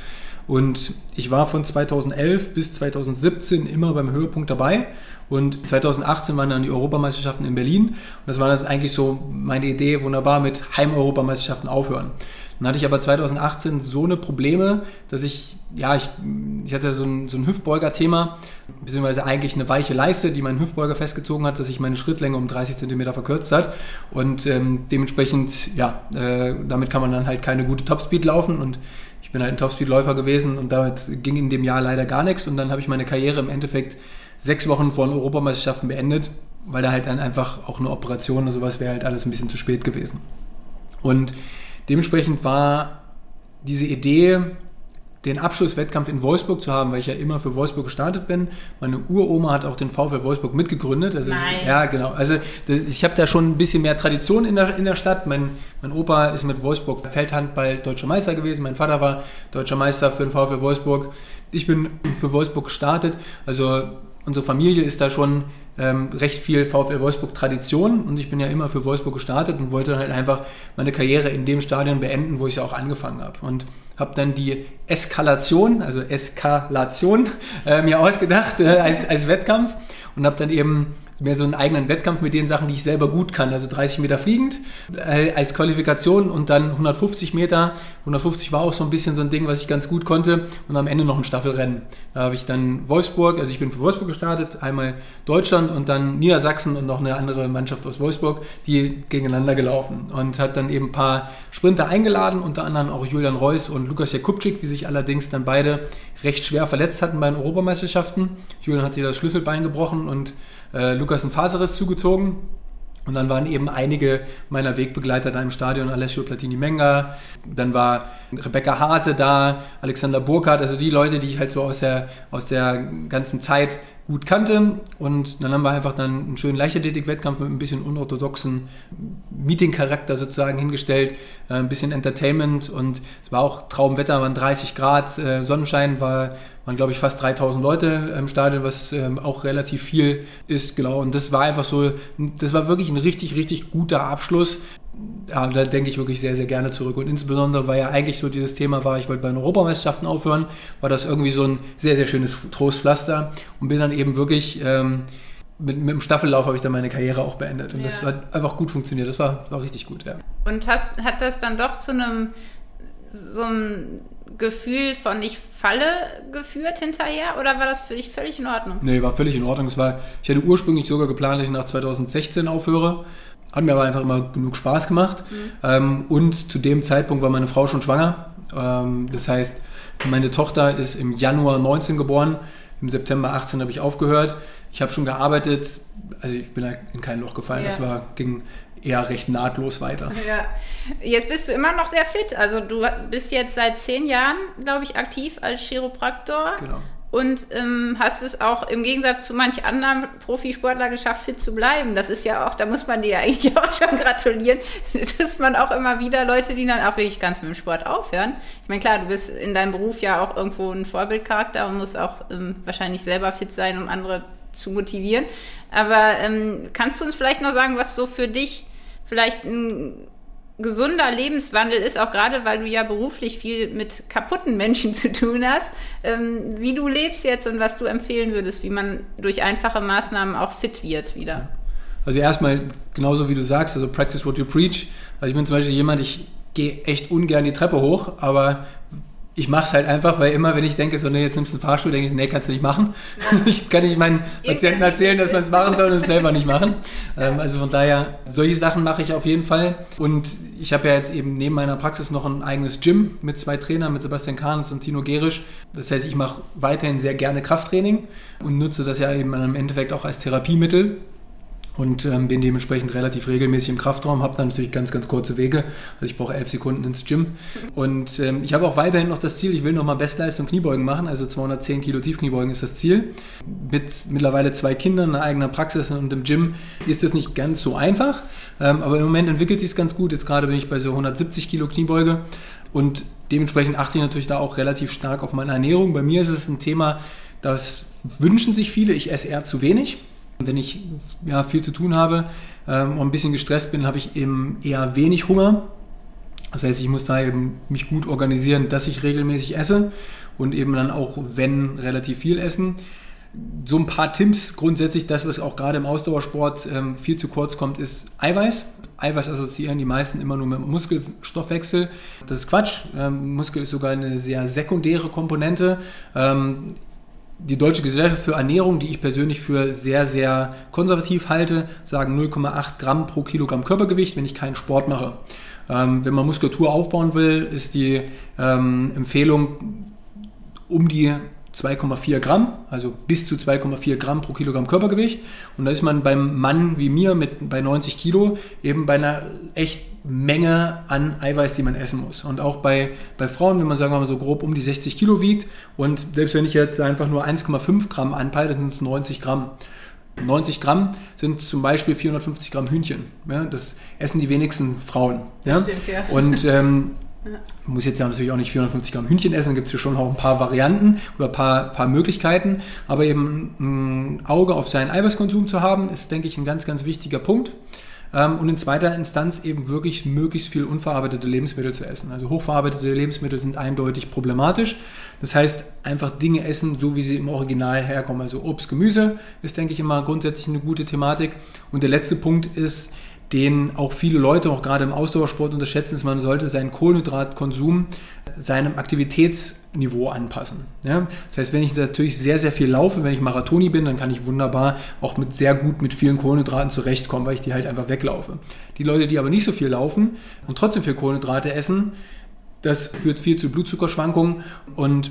Und ich war von 2011 bis 2017 immer beim Höhepunkt dabei. Und 2018 waren dann die Europameisterschaften in Berlin. Und das war das eigentlich so meine Idee, wunderbar mit Heim-Europameisterschaften aufhören. Dann hatte ich aber 2018 so eine Probleme, dass ich, ja, ich, ich hatte so ein, so ein Hüftbeuger-Thema, beziehungsweise eigentlich eine weiche Leiste, die meinen Hüftbeuger festgezogen hat, dass sich meine Schrittlänge um 30 Zentimeter verkürzt hat. Und ähm, dementsprechend, ja, äh, damit kann man dann halt keine gute Topspeed laufen und ich bin halt ein Topspeed-Läufer gewesen und damit ging in dem Jahr leider gar nichts und dann habe ich meine Karriere im Endeffekt sechs Wochen vor den Europameisterschaften beendet, weil da halt dann einfach auch eine Operation oder sowas wäre halt alles ein bisschen zu spät gewesen. Und Dementsprechend war diese Idee, den Abschlusswettkampf in Wolfsburg zu haben, weil ich ja immer für Wolfsburg gestartet bin. Meine Uroma hat auch den VfL Wolfsburg mitgegründet. Also Nein. Ich, ja, genau. Also ich habe da schon ein bisschen mehr Tradition in der, in der Stadt. Mein, mein Opa ist mit Wolfsburg Feldhandball deutscher Meister gewesen. Mein Vater war deutscher Meister für den VfL Wolfsburg. Ich bin für Wolfsburg gestartet. Also unsere Familie ist da schon ähm, recht viel VfL Wolfsburg Tradition und ich bin ja immer für Wolfsburg gestartet und wollte halt einfach meine Karriere in dem Stadion beenden, wo ich ja auch angefangen habe. Und habe dann die Eskalation, also Eskalation, äh, mir ausgedacht äh, als, als Wettkampf und habe dann eben mehr so einen eigenen Wettkampf mit den Sachen, die ich selber gut kann. Also 30 Meter fliegend äh, als Qualifikation und dann 150 Meter. 150 war auch so ein bisschen so ein Ding, was ich ganz gut konnte. Und am Ende noch ein Staffelrennen. Da habe ich dann Wolfsburg, also ich bin für Wolfsburg gestartet, einmal Deutschland und dann Niedersachsen und noch eine andere Mannschaft aus Wolfsburg, die gegeneinander gelaufen. Und hat dann eben ein paar Sprinter eingeladen, unter anderem auch Julian Reuss und Lukas Jakubczyk, die sich allerdings dann beide recht schwer verletzt hatten bei den Europameisterschaften. Julian hat sich das Schlüsselbein gebrochen und äh, Lukas ein Faseres zugezogen. Und dann waren eben einige meiner Wegbegleiter da im Stadion, Alessio Platini-Menga, dann war Rebecca Hase da, Alexander Burkhardt, also die Leute, die ich halt so aus der, aus der ganzen Zeit gut kannte. Und dann haben wir einfach dann einen schönen Leichtathletik-Wettkampf mit ein bisschen unorthodoxen Meeting-Charakter sozusagen hingestellt, äh, ein bisschen Entertainment und es war auch Traumwetter, waren 30 Grad, äh, Sonnenschein, war, waren glaube ich fast 3000 Leute im Stadion, was ähm, auch relativ viel ist, genau. Und das war einfach so, das war wirklich ein richtig, richtig guter Abschluss ja, da denke ich wirklich sehr, sehr gerne zurück. Und insbesondere, weil ja eigentlich so dieses Thema war, ich wollte bei den Europameisterschaften aufhören, war das irgendwie so ein sehr, sehr schönes Trostpflaster und bin dann eben wirklich ähm, mit, mit dem Staffellauf habe ich dann meine Karriere auch beendet. Und ja. das hat einfach gut funktioniert. Das war, war richtig gut, ja. Und hast, hat das dann doch zu einem so ein Gefühl von ich falle geführt hinterher oder war das für dich völlig in Ordnung? Nee, war völlig in Ordnung. Es war, ich hatte ursprünglich sogar geplant, dass ich nach 2016 aufhöre. Hat mir aber einfach immer genug Spaß gemacht. Mhm. Ähm, und zu dem Zeitpunkt war meine Frau schon schwanger. Ähm, das heißt, meine Tochter ist im Januar 19 geboren. Im September 18 habe ich aufgehört. Ich habe schon gearbeitet. Also ich bin in kein Loch gefallen. Ja. Das war, ging eher recht nahtlos weiter. Ja. Jetzt bist du immer noch sehr fit. Also du bist jetzt seit zehn Jahren, glaube ich, aktiv als Chiropraktor. Genau und ähm, hast es auch im Gegensatz zu manch anderen Profisportler geschafft, fit zu bleiben. Das ist ja auch, da muss man dir ja eigentlich auch schon gratulieren. Da trifft man auch immer wieder Leute, die dann auch wirklich ganz mit dem Sport aufhören. Ich meine, klar, du bist in deinem Beruf ja auch irgendwo ein Vorbildcharakter und musst auch ähm, wahrscheinlich selber fit sein, um andere zu motivieren. Aber ähm, kannst du uns vielleicht noch sagen, was so für dich vielleicht ein gesunder Lebenswandel ist, auch gerade weil du ja beruflich viel mit kaputten Menschen zu tun hast, ähm, wie du lebst jetzt und was du empfehlen würdest, wie man durch einfache Maßnahmen auch fit wird wieder. Also erstmal genauso wie du sagst, also practice what you preach. Also ich bin zum Beispiel jemand, ich gehe echt ungern die Treppe hoch, aber ich mache es halt einfach, weil immer, wenn ich denke, so, nee, jetzt nimmst du einen Fahrstuhl, denke ich, nee, kannst du nicht machen. ich kann nicht meinen Patienten erzählen, dass man es machen soll und es selber nicht machen. Ähm, also von daher, solche Sachen mache ich auf jeden Fall. Und ich habe ja jetzt eben neben meiner Praxis noch ein eigenes Gym mit zwei Trainern, mit Sebastian Kahns und Tino Gerisch. Das heißt, ich mache weiterhin sehr gerne Krafttraining und nutze das ja eben im Endeffekt auch als Therapiemittel und ähm, bin dementsprechend relativ regelmäßig im Kraftraum, habe dann natürlich ganz, ganz kurze Wege. Also ich brauche elf Sekunden ins Gym. Und ähm, ich habe auch weiterhin noch das Ziel, ich will nochmal Bestleistung Kniebeugen machen, also 210 Kilo Tiefkniebeugen ist das Ziel. Mit mittlerweile zwei Kindern, einer eigenen Praxis und im Gym ist das nicht ganz so einfach, ähm, aber im Moment entwickelt sich es ganz gut. Jetzt gerade bin ich bei so 170 Kilo Kniebeuge und dementsprechend achte ich natürlich da auch relativ stark auf meine Ernährung. Bei mir ist es ein Thema, das wünschen sich viele, ich esse eher zu wenig. Wenn ich ja, viel zu tun habe ähm, und ein bisschen gestresst bin, habe ich eben eher wenig Hunger. Das heißt, ich muss da eben mich gut organisieren, dass ich regelmäßig esse und eben dann auch, wenn, relativ viel essen. So ein paar Tipps grundsätzlich, das, was auch gerade im Ausdauersport ähm, viel zu kurz kommt, ist Eiweiß. Eiweiß assoziieren die meisten immer nur mit Muskelstoffwechsel. Das ist Quatsch. Ähm, Muskel ist sogar eine sehr sekundäre Komponente. Ähm, die Deutsche Gesellschaft für Ernährung, die ich persönlich für sehr, sehr konservativ halte, sagen 0,8 Gramm pro Kilogramm Körpergewicht, wenn ich keinen Sport mache. Ähm, wenn man Muskulatur aufbauen will, ist die ähm, Empfehlung um die 2,4 Gramm, also bis zu 2,4 Gramm pro Kilogramm Körpergewicht. Und da ist man beim Mann wie mir mit bei 90 Kilo eben bei einer echt Menge an Eiweiß, die man essen muss. Und auch bei, bei Frauen, wenn man sagen wir mal so grob um die 60 Kilo wiegt und selbst wenn ich jetzt einfach nur 1,5 Gramm anpeile, sind es 90 Gramm. 90 Gramm sind zum Beispiel 450 Gramm Hühnchen. Ja, das essen die wenigsten Frauen. Ja? Stimmt, ja. Und ähm. Man muss jetzt ja natürlich auch nicht 450 Gramm Hühnchen essen, da gibt es ja schon auch ein paar Varianten oder ein paar, paar Möglichkeiten. Aber eben ein Auge auf seinen Eiweißkonsum zu haben, ist, denke ich, ein ganz, ganz wichtiger Punkt. Ähm, und in zweiter Instanz eben wirklich möglichst viel unverarbeitete Lebensmittel zu essen. Also hochverarbeitete Lebensmittel sind eindeutig problematisch. Das heißt, einfach Dinge essen, so wie sie im Original herkommen. Also Obst, Gemüse ist, denke ich, immer grundsätzlich eine gute Thematik. Und der letzte Punkt ist, den auch viele Leute auch gerade im Ausdauersport unterschätzen, ist, man sollte seinen Kohlenhydratkonsum seinem Aktivitätsniveau anpassen. Ja? Das heißt, wenn ich natürlich sehr, sehr viel laufe, wenn ich Marathoni bin, dann kann ich wunderbar auch mit sehr gut mit vielen Kohlenhydraten zurechtkommen, weil ich die halt einfach weglaufe. Die Leute, die aber nicht so viel laufen und trotzdem viel Kohlenhydrate essen, das führt viel zu Blutzuckerschwankungen und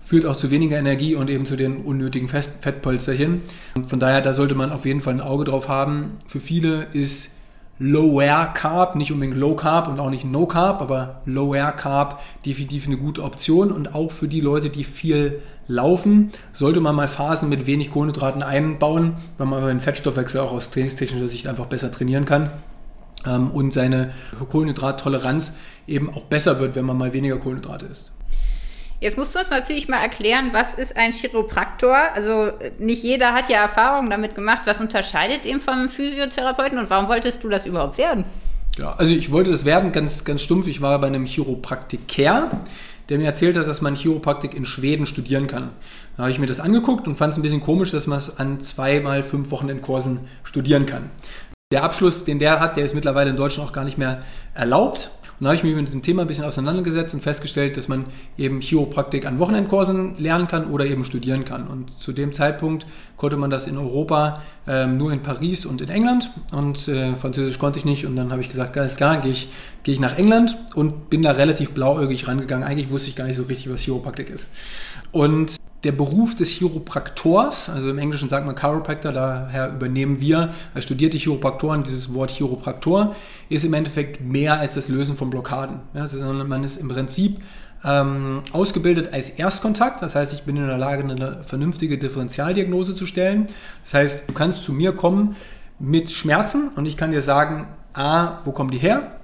führt auch zu weniger Energie und eben zu den unnötigen Fettpolsterchen. Von daher, da sollte man auf jeden Fall ein Auge drauf haben. Für viele ist Lower Carb, nicht unbedingt Low Carb und auch nicht No Carb, aber Lower Carb definitiv eine gute Option und auch für die Leute, die viel laufen, sollte man mal Phasen mit wenig Kohlenhydraten einbauen, weil man den Fettstoffwechsel auch aus trainingstechnischer Sicht einfach besser trainieren kann ähm, und seine Kohlenhydrattoleranz eben auch besser wird, wenn man mal weniger Kohlenhydrate isst. Jetzt musst du uns natürlich mal erklären, was ist ein Chiropraktor? Also nicht jeder hat ja Erfahrungen damit gemacht. Was unterscheidet ihn vom Physiotherapeuten und warum wolltest du das überhaupt werden? Ja, also ich wollte das werden, ganz, ganz stumpf. Ich war bei einem Chiropraktiker, der mir erzählt hat, dass man Chiropraktik in Schweden studieren kann. Da habe ich mir das angeguckt und fand es ein bisschen komisch, dass man es an zweimal fünf Wochen in Kursen studieren kann. Der Abschluss, den der hat, der ist mittlerweile in Deutschland auch gar nicht mehr erlaubt. Und da habe ich mich mit diesem Thema ein bisschen auseinandergesetzt und festgestellt, dass man eben Chiropraktik an Wochenendkursen lernen kann oder eben studieren kann. Und zu dem Zeitpunkt konnte man das in Europa ähm, nur in Paris und in England. Und äh, Französisch konnte ich nicht. Und dann habe ich gesagt, alles klar, gehe ich, gehe ich nach England und bin da relativ blauäugig rangegangen. Eigentlich wusste ich gar nicht so richtig, was Chiropraktik ist. Und der Beruf des Chiropraktors, also im Englischen sagt man Chiropractor, daher übernehmen wir als studierte Chiropraktoren dieses Wort Chiropraktor, ist im Endeffekt mehr als das Lösen von Blockaden. Ja, sondern man ist im Prinzip ähm, ausgebildet als Erstkontakt, das heißt, ich bin in der Lage, eine vernünftige Differentialdiagnose zu stellen. Das heißt, du kannst zu mir kommen mit Schmerzen und ich kann dir sagen, A, wo kommen die her?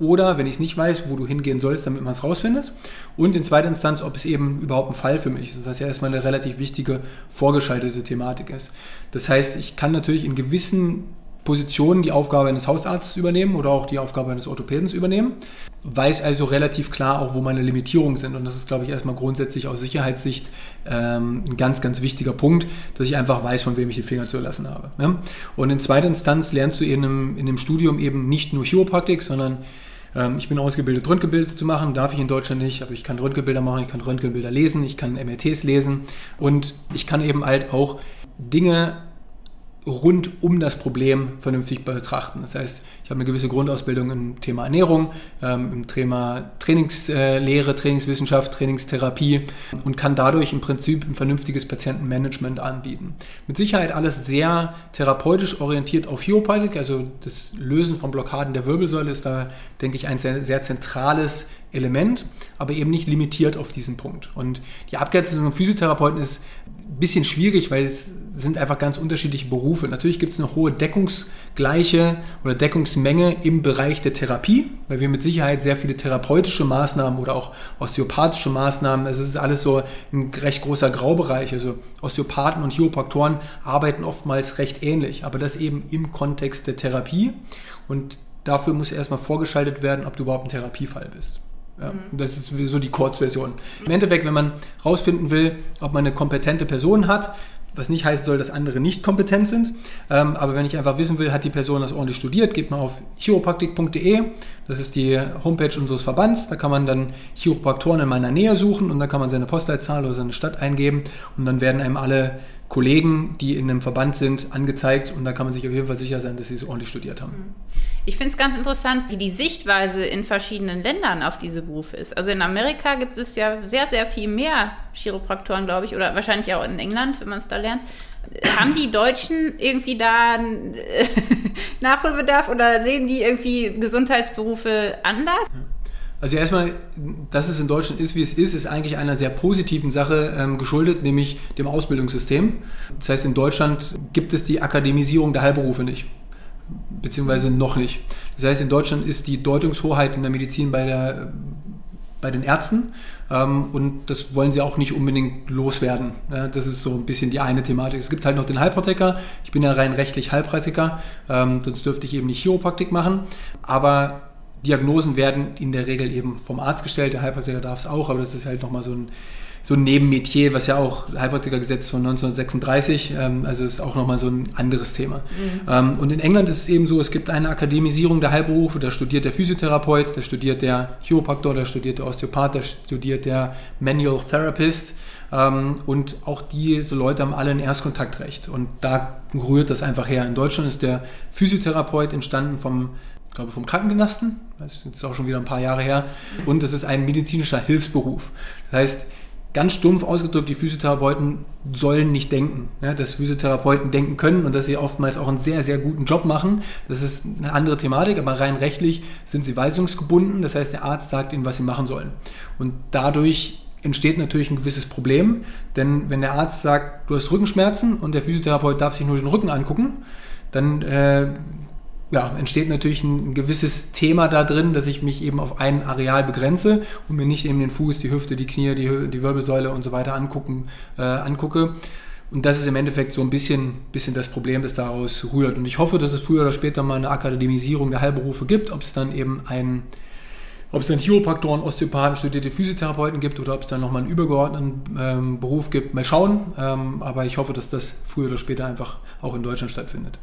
Oder wenn ich nicht weiß, wo du hingehen sollst, damit man es rausfindet. Und in zweiter Instanz, ob es eben überhaupt ein Fall für mich ist, was ja erstmal eine relativ wichtige vorgeschaltete Thematik ist. Das heißt, ich kann natürlich in gewissen Positionen die Aufgabe eines Hausarztes übernehmen oder auch die Aufgabe eines Orthopädens übernehmen. Weiß also relativ klar auch, wo meine Limitierungen sind. Und das ist, glaube ich, erstmal grundsätzlich aus Sicherheitssicht ähm, ein ganz, ganz wichtiger Punkt, dass ich einfach weiß, von wem ich die Finger zu lassen habe. Ne? Und in zweiter Instanz lernst du in einem, in einem Studium eben nicht nur Chiropraktik, sondern ähm, ich bin ausgebildet, Röntgenbilder zu machen, darf ich in Deutschland nicht, aber ich kann Röntgenbilder machen, ich kann Röntgenbilder lesen, ich kann MRTs lesen und ich kann eben halt auch Dinge rund um das Problem vernünftig betrachten. Das heißt, ich habe eine gewisse Grundausbildung im Thema Ernährung, ähm, im Thema Trainingslehre, Trainingswissenschaft, Trainingstherapie und kann dadurch im Prinzip ein vernünftiges Patientenmanagement anbieten. Mit Sicherheit alles sehr therapeutisch orientiert auf Chiropraktik, also das Lösen von Blockaden der Wirbelsäule ist da, denke ich, ein sehr, sehr zentrales Element, aber eben nicht limitiert auf diesen Punkt. Und die Abgrenzung zum Physiotherapeuten ist ein bisschen schwierig, weil es sind einfach ganz unterschiedliche Berufe. Natürlich gibt es eine hohe Deckungsgleiche oder Deckungsmenge im Bereich der Therapie, weil wir mit Sicherheit sehr viele therapeutische Maßnahmen oder auch osteopathische Maßnahmen, es ist alles so ein recht großer Graubereich. Also Osteopathen und Chiropraktoren arbeiten oftmals recht ähnlich, aber das eben im Kontext der Therapie. Und dafür muss erstmal vorgeschaltet werden, ob du überhaupt ein Therapiefall bist. Ja, mhm. Das ist so die Kurzversion. Im Endeffekt, wenn man rausfinden will, ob man eine kompetente Person hat, was nicht heißen soll, dass andere nicht kompetent sind. Ähm, aber wenn ich einfach wissen will, hat die Person das ordentlich studiert, geht mal auf chiropraktik.de. Das ist die Homepage unseres Verbands. Da kann man dann Chiropraktoren in meiner Nähe suchen und da kann man seine Postleitzahl oder seine Stadt eingeben und dann werden einem alle Kollegen, die in einem Verband sind, angezeigt und da kann man sich auf jeden Fall sicher sein, dass sie es ordentlich studiert haben. Mhm. Ich finde es ganz interessant, wie die Sichtweise in verschiedenen Ländern auf diese Berufe ist. Also in Amerika gibt es ja sehr, sehr viel mehr Chiropraktoren, glaube ich, oder wahrscheinlich auch in England, wenn man es da lernt. Haben die Deutschen irgendwie da Nachholbedarf oder sehen die irgendwie Gesundheitsberufe anders? Ja. Also erstmal, dass es in Deutschland ist, wie es ist, ist eigentlich einer sehr positiven Sache ähm, geschuldet, nämlich dem Ausbildungssystem. Das heißt, in Deutschland gibt es die Akademisierung der Heilberufe nicht, beziehungsweise noch nicht. Das heißt, in Deutschland ist die Deutungshoheit in der Medizin bei, der, bei den Ärzten ähm, und das wollen sie auch nicht unbedingt loswerden. Ja, das ist so ein bisschen die eine Thematik. Es gibt halt noch den Heilpraktiker. Ich bin ja rein rechtlich Heilpraktiker, ähm, sonst dürfte ich eben nicht Chiropraktik machen. Aber Diagnosen werden in der Regel eben vom Arzt gestellt, der Heilpraktiker darf es auch, aber das ist halt nochmal so ein, so ein Nebenmetier, was ja auch Heilpraktikergesetz von 1936, ähm, also ist auch nochmal so ein anderes Thema. Mhm. Ähm, und in England ist es eben so, es gibt eine Akademisierung der Heilberufe, da studiert der Physiotherapeut, da studiert der Chiropraktor, da studiert der Osteopath, da studiert der Manual Therapist ähm, und auch diese Leute haben alle ein Erstkontaktrecht und da rührt das einfach her. In Deutschland ist der Physiotherapeut entstanden vom ich glaube vom Krankengymnasten, das ist jetzt auch schon wieder ein paar Jahre her, und es ist ein medizinischer Hilfsberuf. Das heißt, ganz stumpf ausgedrückt, die Physiotherapeuten sollen nicht denken. Ja, dass Physiotherapeuten denken können und dass sie oftmals auch einen sehr, sehr guten Job machen, das ist eine andere Thematik, aber rein rechtlich sind sie weisungsgebunden, das heißt, der Arzt sagt ihnen, was sie machen sollen. Und dadurch entsteht natürlich ein gewisses Problem, denn wenn der Arzt sagt, du hast Rückenschmerzen und der Physiotherapeut darf sich nur den Rücken angucken, dann äh, ja, entsteht natürlich ein gewisses Thema da drin, dass ich mich eben auf ein Areal begrenze und mir nicht eben den Fuß, die Hüfte, die Knie, die, die Wirbelsäule und so weiter angucken, äh, angucke. Und das ist im Endeffekt so ein bisschen, bisschen das Problem, das daraus rührt. Und ich hoffe, dass es früher oder später mal eine Akademisierung der Heilberufe gibt, ob es dann eben ein ob es dann Chiropraktoren, Osteopathen, studierte Physiotherapeuten gibt oder ob es dann nochmal einen übergeordneten ähm, Beruf gibt. Mal schauen. Ähm, aber ich hoffe, dass das früher oder später einfach auch in Deutschland stattfindet.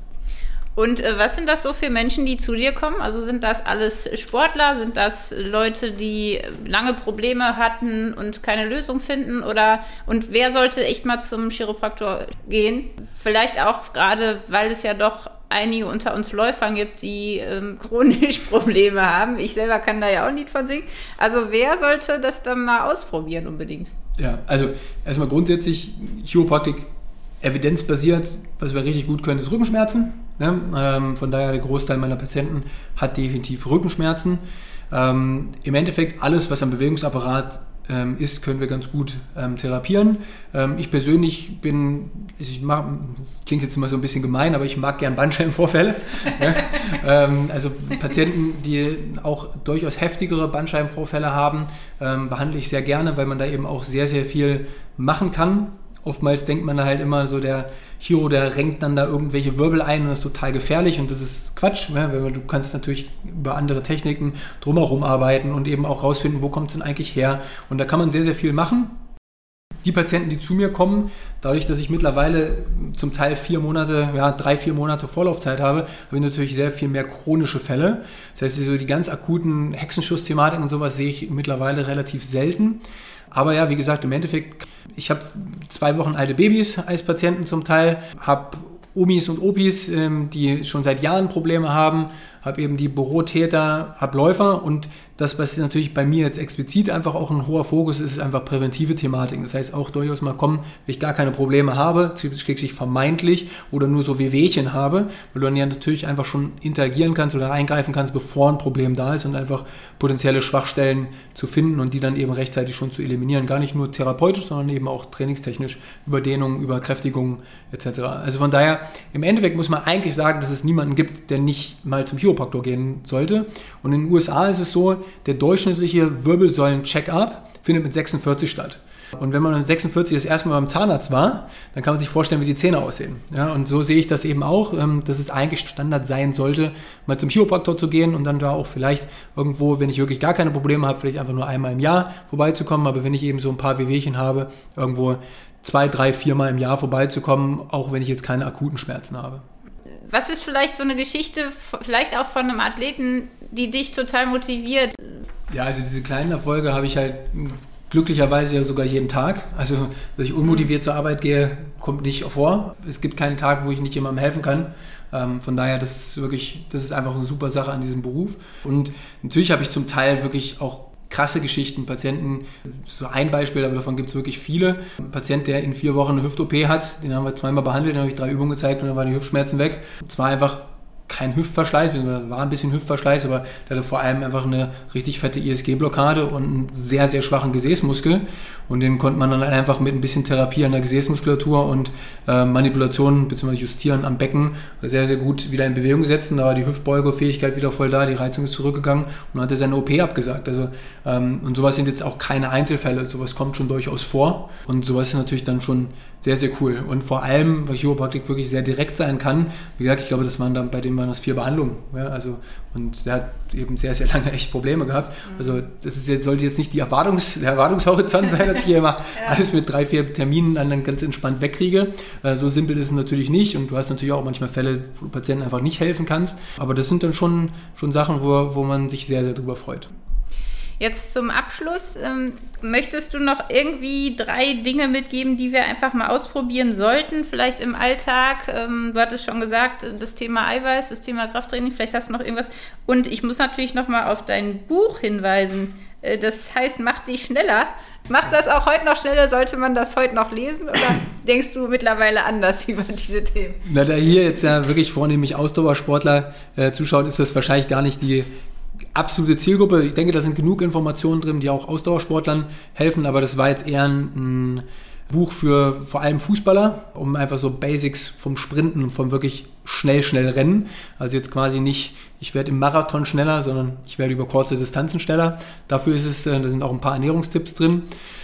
Und äh, was sind das so für Menschen, die zu dir kommen? Also sind das alles Sportler? Sind das Leute, die lange Probleme hatten und keine Lösung finden? Oder und wer sollte echt mal zum Chiropraktor gehen? Vielleicht auch gerade, weil es ja doch einige unter uns Läufern gibt, die ähm, chronisch Probleme haben. Ich selber kann da ja auch nicht von singen. Also wer sollte das dann mal ausprobieren unbedingt? Ja, also erstmal grundsätzlich Chiropraktik evidenzbasiert, was wir richtig gut können, ist Rückenschmerzen. Ne? Ähm, von daher der Großteil meiner Patienten hat definitiv Rückenschmerzen. Ähm, Im Endeffekt alles, was am Bewegungsapparat ähm, ist, können wir ganz gut ähm, therapieren. Ähm, ich persönlich bin, ich mach, klingt jetzt immer so ein bisschen gemein, aber ich mag gern Bandscheibenvorfälle. ja? Ähm, also Patienten, die auch durchaus heftigere Bandscheibenvorfälle haben, behandle ich sehr gerne, weil man da eben auch sehr, sehr viel machen kann oftmals denkt man halt immer so, der Hero, der renkt dann da irgendwelche Wirbel ein und das ist total gefährlich und das ist Quatsch. Ne? Du kannst natürlich über andere Techniken drumherum arbeiten und eben auch rausfinden, wo kommt es denn eigentlich her. Und da kann man sehr, sehr viel machen. Die Patienten, die zu mir kommen, dadurch, dass ich mittlerweile zum Teil vier Monate, ja, drei, vier Monate Vorlaufzeit habe, habe ich natürlich sehr viel mehr chronische Fälle. Das heißt, so die ganz akuten Hexenschuss-Thematiken und sowas sehe ich mittlerweile relativ selten. Aber ja, wie gesagt, im Endeffekt, ich habe zwei Wochen alte Babys als Patienten zum Teil, habe Omis und Opis, ähm, die schon seit Jahren Probleme haben, habe eben die Bürotäter, habe Läufer und das, was natürlich bei mir jetzt explizit einfach auch ein hoher Fokus ist, ist einfach präventive Thematiken. Das heißt auch durchaus mal kommen, wenn ich gar keine Probleme habe, sich vermeintlich oder nur so Wehwehchen habe, weil du dann ja natürlich einfach schon interagieren kannst oder eingreifen kannst, bevor ein Problem da ist und einfach potenzielle Schwachstellen zu finden und die dann eben rechtzeitig schon zu eliminieren. Gar nicht nur therapeutisch, sondern eben auch trainingstechnisch über Dehnung, über Kräftigung etc. Also von daher, im Endeffekt muss man eigentlich sagen, dass es niemanden gibt, der nicht mal zum Chiropraktor gehen sollte. Und in den USA ist es so, der durchschnittliche Wirbelsäulen-Check-up findet mit 46 statt. Und wenn man mit 46 das erste Mal beim Zahnarzt war, dann kann man sich vorstellen, wie die Zähne aussehen. Ja, und so sehe ich das eben auch, ähm, dass es eigentlich Standard sein sollte, mal zum Chiropraktor zu gehen und dann da auch vielleicht irgendwo, wenn ich wirklich gar keine Probleme habe, vielleicht einfach nur einmal im Jahr vorbeizukommen. Aber wenn ich eben so ein paar Wehwehchen habe, irgendwo zwei, drei, viermal im Jahr vorbeizukommen, auch wenn ich jetzt keine akuten Schmerzen habe. Was ist vielleicht so eine Geschichte, vielleicht auch von einem Athleten, die dich total motiviert? Ja, also diese kleinen Erfolge habe ich halt glücklicherweise ja sogar jeden Tag. Also, dass ich unmotiviert zur Arbeit gehe, kommt nicht vor. Es gibt keinen Tag, wo ich nicht jemandem helfen kann. Ähm, von daher, das ist wirklich, das ist einfach eine super Sache an diesem Beruf. Und natürlich habe ich zum Teil wirklich auch krasse Geschichten. Patienten, so ein Beispiel, aber davon gibt es wirklich viele. Ein Patient, der in vier Wochen eine Hüft-OP hat, den haben wir zweimal behandelt, den habe ich drei Übungen gezeigt und dann waren die Hüftschmerzen weg. Es war einfach kein Hüftverschleiß, war ein bisschen Hüftverschleiß, aber der hatte vor allem einfach eine richtig fette ISG-Blockade und einen sehr, sehr schwachen Gesäßmuskel. Und den konnte man dann einfach mit ein bisschen Therapie an der Gesäßmuskulatur und äh, Manipulation bzw. Justieren am Becken sehr, sehr gut wieder in Bewegung setzen. Da war die Hüftbeugefähigkeit wieder voll da, die Reizung ist zurückgegangen und dann hat er seine OP abgesagt. Also, ähm, und sowas sind jetzt auch keine Einzelfälle, sowas kommt schon durchaus vor. Und sowas ist natürlich dann schon sehr, sehr cool. Und vor allem, weil Chiropraktik wirklich sehr direkt sein kann. Wie gesagt, ich glaube, das waren dann bei dem waren das vier Behandlungen. Ja, also, und der hat eben sehr, sehr lange echt Probleme gehabt. Also das ist jetzt, sollte jetzt nicht die Erwartungs, der Erwartungshorizont sein, dass ich hier immer ja. alles mit drei, vier Terminen dann ganz entspannt wegkriege. Äh, so simpel ist es natürlich nicht. Und du hast natürlich auch manchmal Fälle, wo du Patienten einfach nicht helfen kannst. Aber das sind dann schon, schon Sachen, wo, wo man sich sehr, sehr drüber freut. Jetzt zum Abschluss, ähm, möchtest du noch irgendwie drei Dinge mitgeben, die wir einfach mal ausprobieren sollten, vielleicht im Alltag? Ähm, du hattest schon gesagt, das Thema Eiweiß, das Thema Krafttraining, vielleicht hast du noch irgendwas. Und ich muss natürlich noch mal auf dein Buch hinweisen. Äh, das heißt, mach dich schneller. Macht das auch heute noch schneller? Sollte man das heute noch lesen? Oder denkst du mittlerweile anders über diese Themen? Na, da hier jetzt ja wirklich vornehmlich Ausdauersportler äh, zuschauen, ist das wahrscheinlich gar nicht die absolute Zielgruppe. Ich denke, da sind genug Informationen drin, die auch Ausdauersportlern helfen, aber das war jetzt eher ein, ein Buch für vor allem Fußballer, um einfach so Basics vom Sprinten, vom wirklich schnell, schnell Rennen. Also jetzt quasi nicht ich werde im Marathon schneller, sondern ich werde über kurze Distanzen schneller. Dafür ist es, äh, da sind auch ein paar Ernährungstipps drin.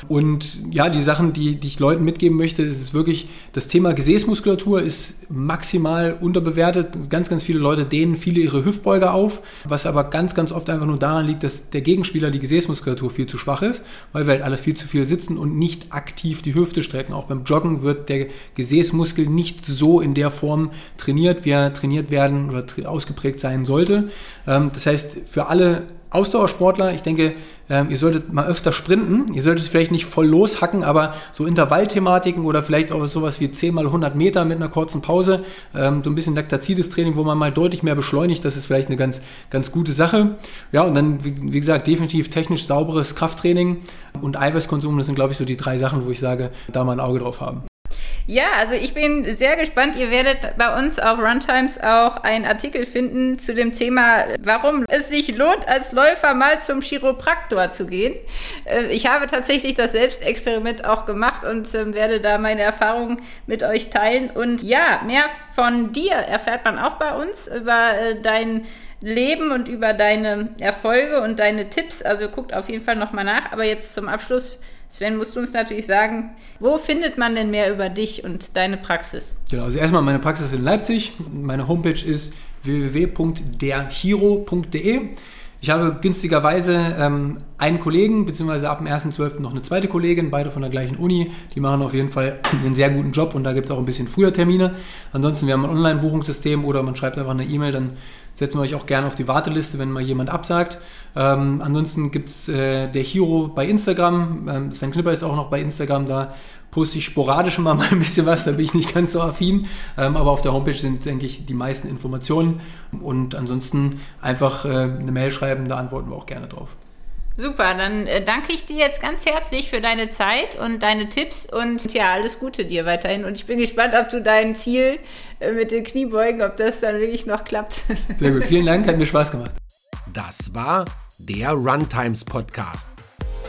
Und ja, die Sachen, die, die ich Leuten mitgeben möchte, ist wirklich, das Thema Gesäßmuskulatur ist maximal unterbewertet. Ganz, ganz viele Leute dehnen viele ihre Hüftbeuger auf, was aber ganz, ganz oft einfach nur daran liegt, dass der Gegenspieler die Gesäßmuskulatur viel zu schwach ist, weil wir halt alle viel zu viel sitzen und nicht aktiv die Hüfte strecken. Auch beim Joggen wird der Gesäßmuskel nicht so in der Form trainiert, wie er trainiert werden oder ausgeprägt sein sollte sollte. Ähm, das heißt, für alle Ausdauersportler, ich denke, ähm, ihr solltet mal öfter sprinten. Ihr solltet vielleicht nicht voll loshacken, aber so Intervallthematiken oder vielleicht auch sowas wie 10 mal 100 Meter mit einer kurzen Pause, ähm, so ein bisschen Laktazides-Training, wo man mal deutlich mehr beschleunigt, das ist vielleicht eine ganz, ganz gute Sache. Ja, und dann, wie gesagt, definitiv technisch sauberes Krafttraining und Eiweißkonsum, das sind, glaube ich, so die drei Sachen, wo ich sage, da mal ein Auge drauf haben. Ja, also ich bin sehr gespannt. Ihr werdet bei uns auf Runtimes auch einen Artikel finden zu dem Thema, warum es sich lohnt, als Läufer mal zum Chiropraktor zu gehen. Äh, ich habe tatsächlich das Selbstexperiment auch gemacht und ähm, werde da meine Erfahrungen mit euch teilen. Und ja, mehr von dir erfährt man auch bei uns über äh, dein Leben und über deine Erfolge und deine Tipps. Also guckt auf jeden Fall nochmal nach. Aber jetzt zum Abschluss Sven, musst du uns natürlich sagen, wo findet man denn mehr über dich und deine Praxis? Genau, also erstmal meine Praxis in Leipzig. Meine Homepage ist www.derhiro.de. Ich habe günstigerweise ähm, einen Kollegen, beziehungsweise ab dem 1.12. noch eine zweite Kollegin, beide von der gleichen Uni. Die machen auf jeden Fall einen sehr guten Job und da gibt es auch ein bisschen früher Termine. Ansonsten, wir haben ein Online-Buchungssystem oder man schreibt einfach eine E-Mail, dann setzen wir euch auch gerne auf die Warteliste, wenn mal jemand absagt. Ähm, ansonsten gibt es äh, der Hero bei Instagram. Ähm, Sven Knipper ist auch noch bei Instagram, da poste ich sporadisch mal ein bisschen was, da bin ich nicht ganz so affin. Ähm, aber auf der Homepage sind, denke ich, die meisten Informationen. Und ansonsten einfach äh, eine Mail schreiben, da antworten wir auch gerne drauf. Super, dann äh, danke ich dir jetzt ganz herzlich für deine Zeit und deine Tipps und ja, alles Gute dir weiterhin. Und ich bin gespannt, ob du dein Ziel äh, mit den Kniebeugen, ob das dann wirklich noch klappt. Sehr gut, vielen Dank, hat mir Spaß gemacht. Das war der Runtimes Podcast.